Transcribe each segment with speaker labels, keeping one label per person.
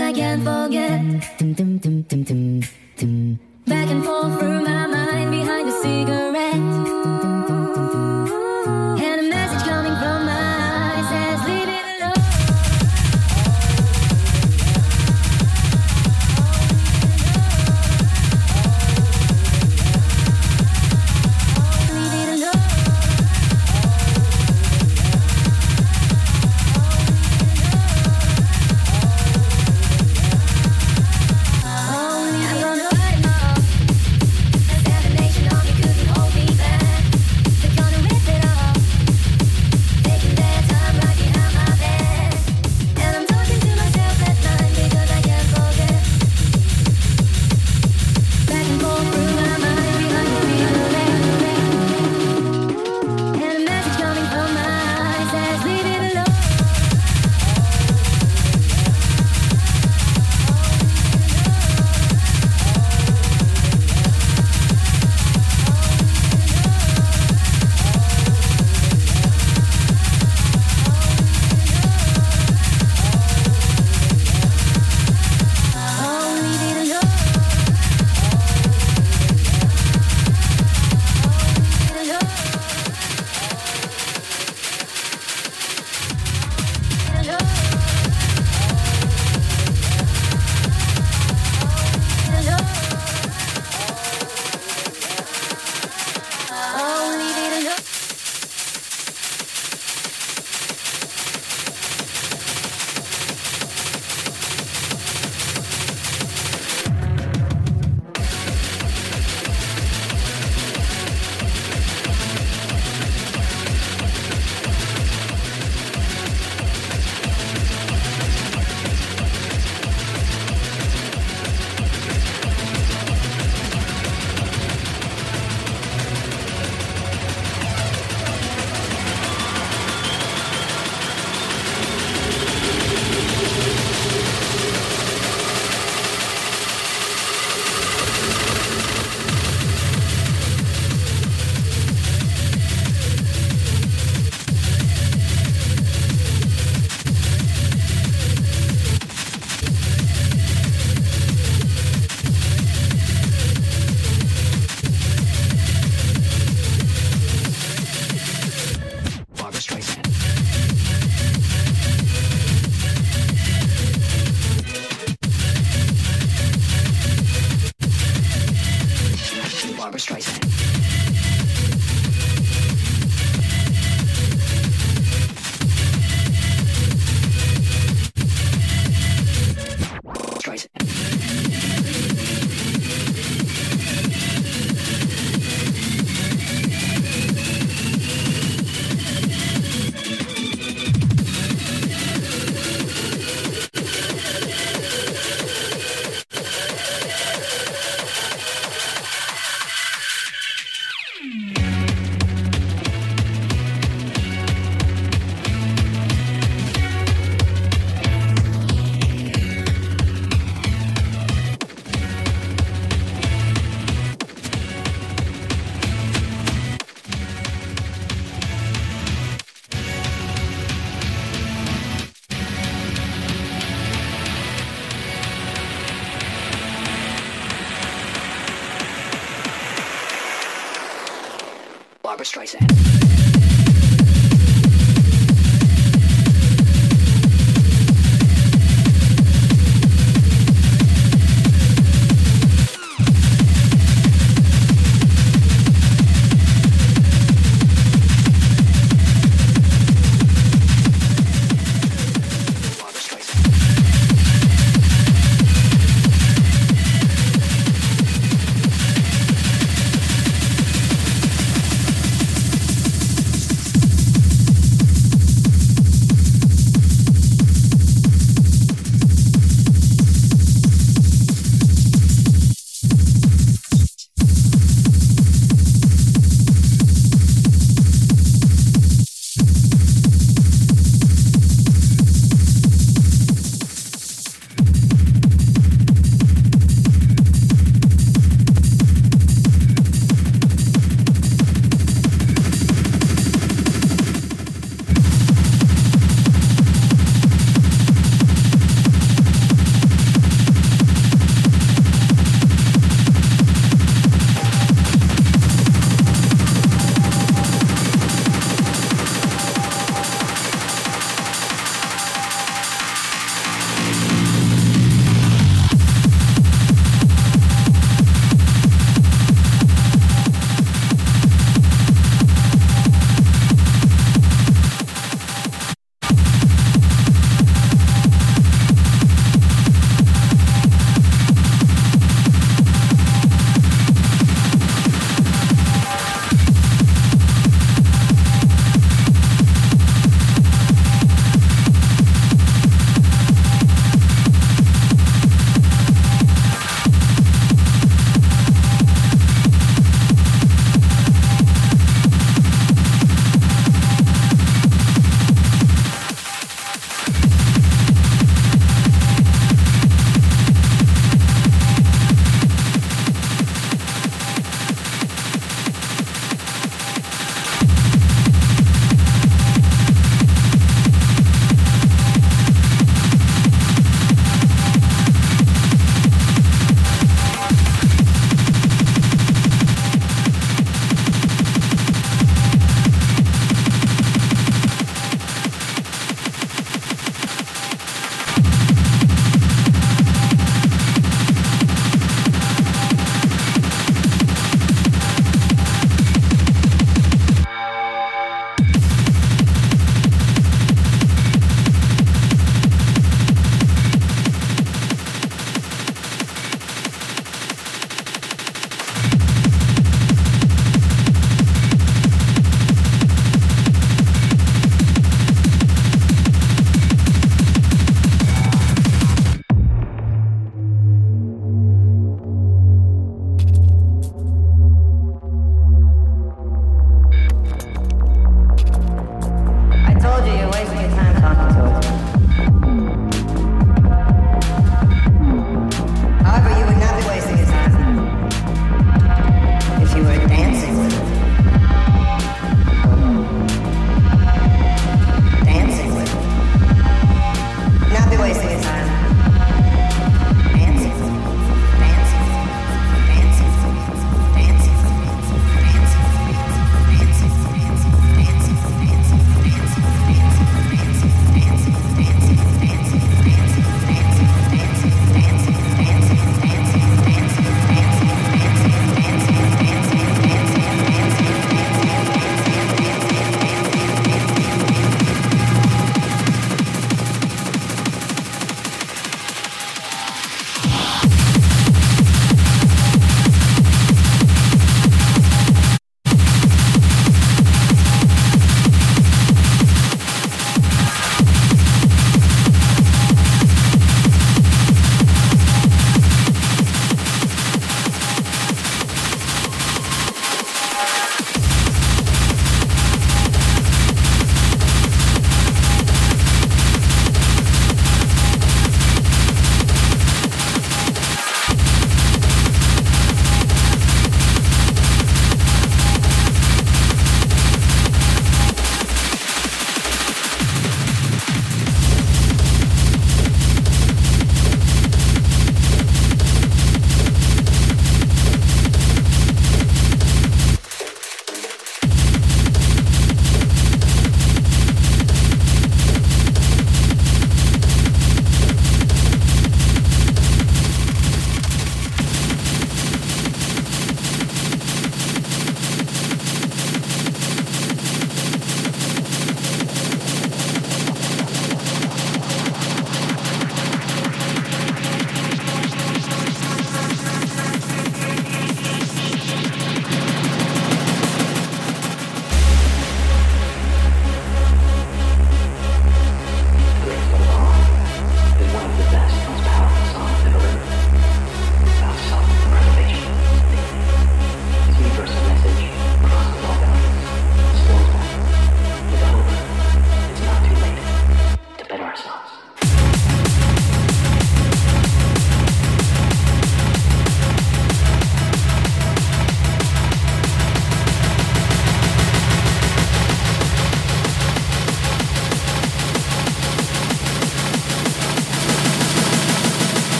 Speaker 1: I can't forget.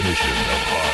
Speaker 1: definition
Speaker 2: of hard.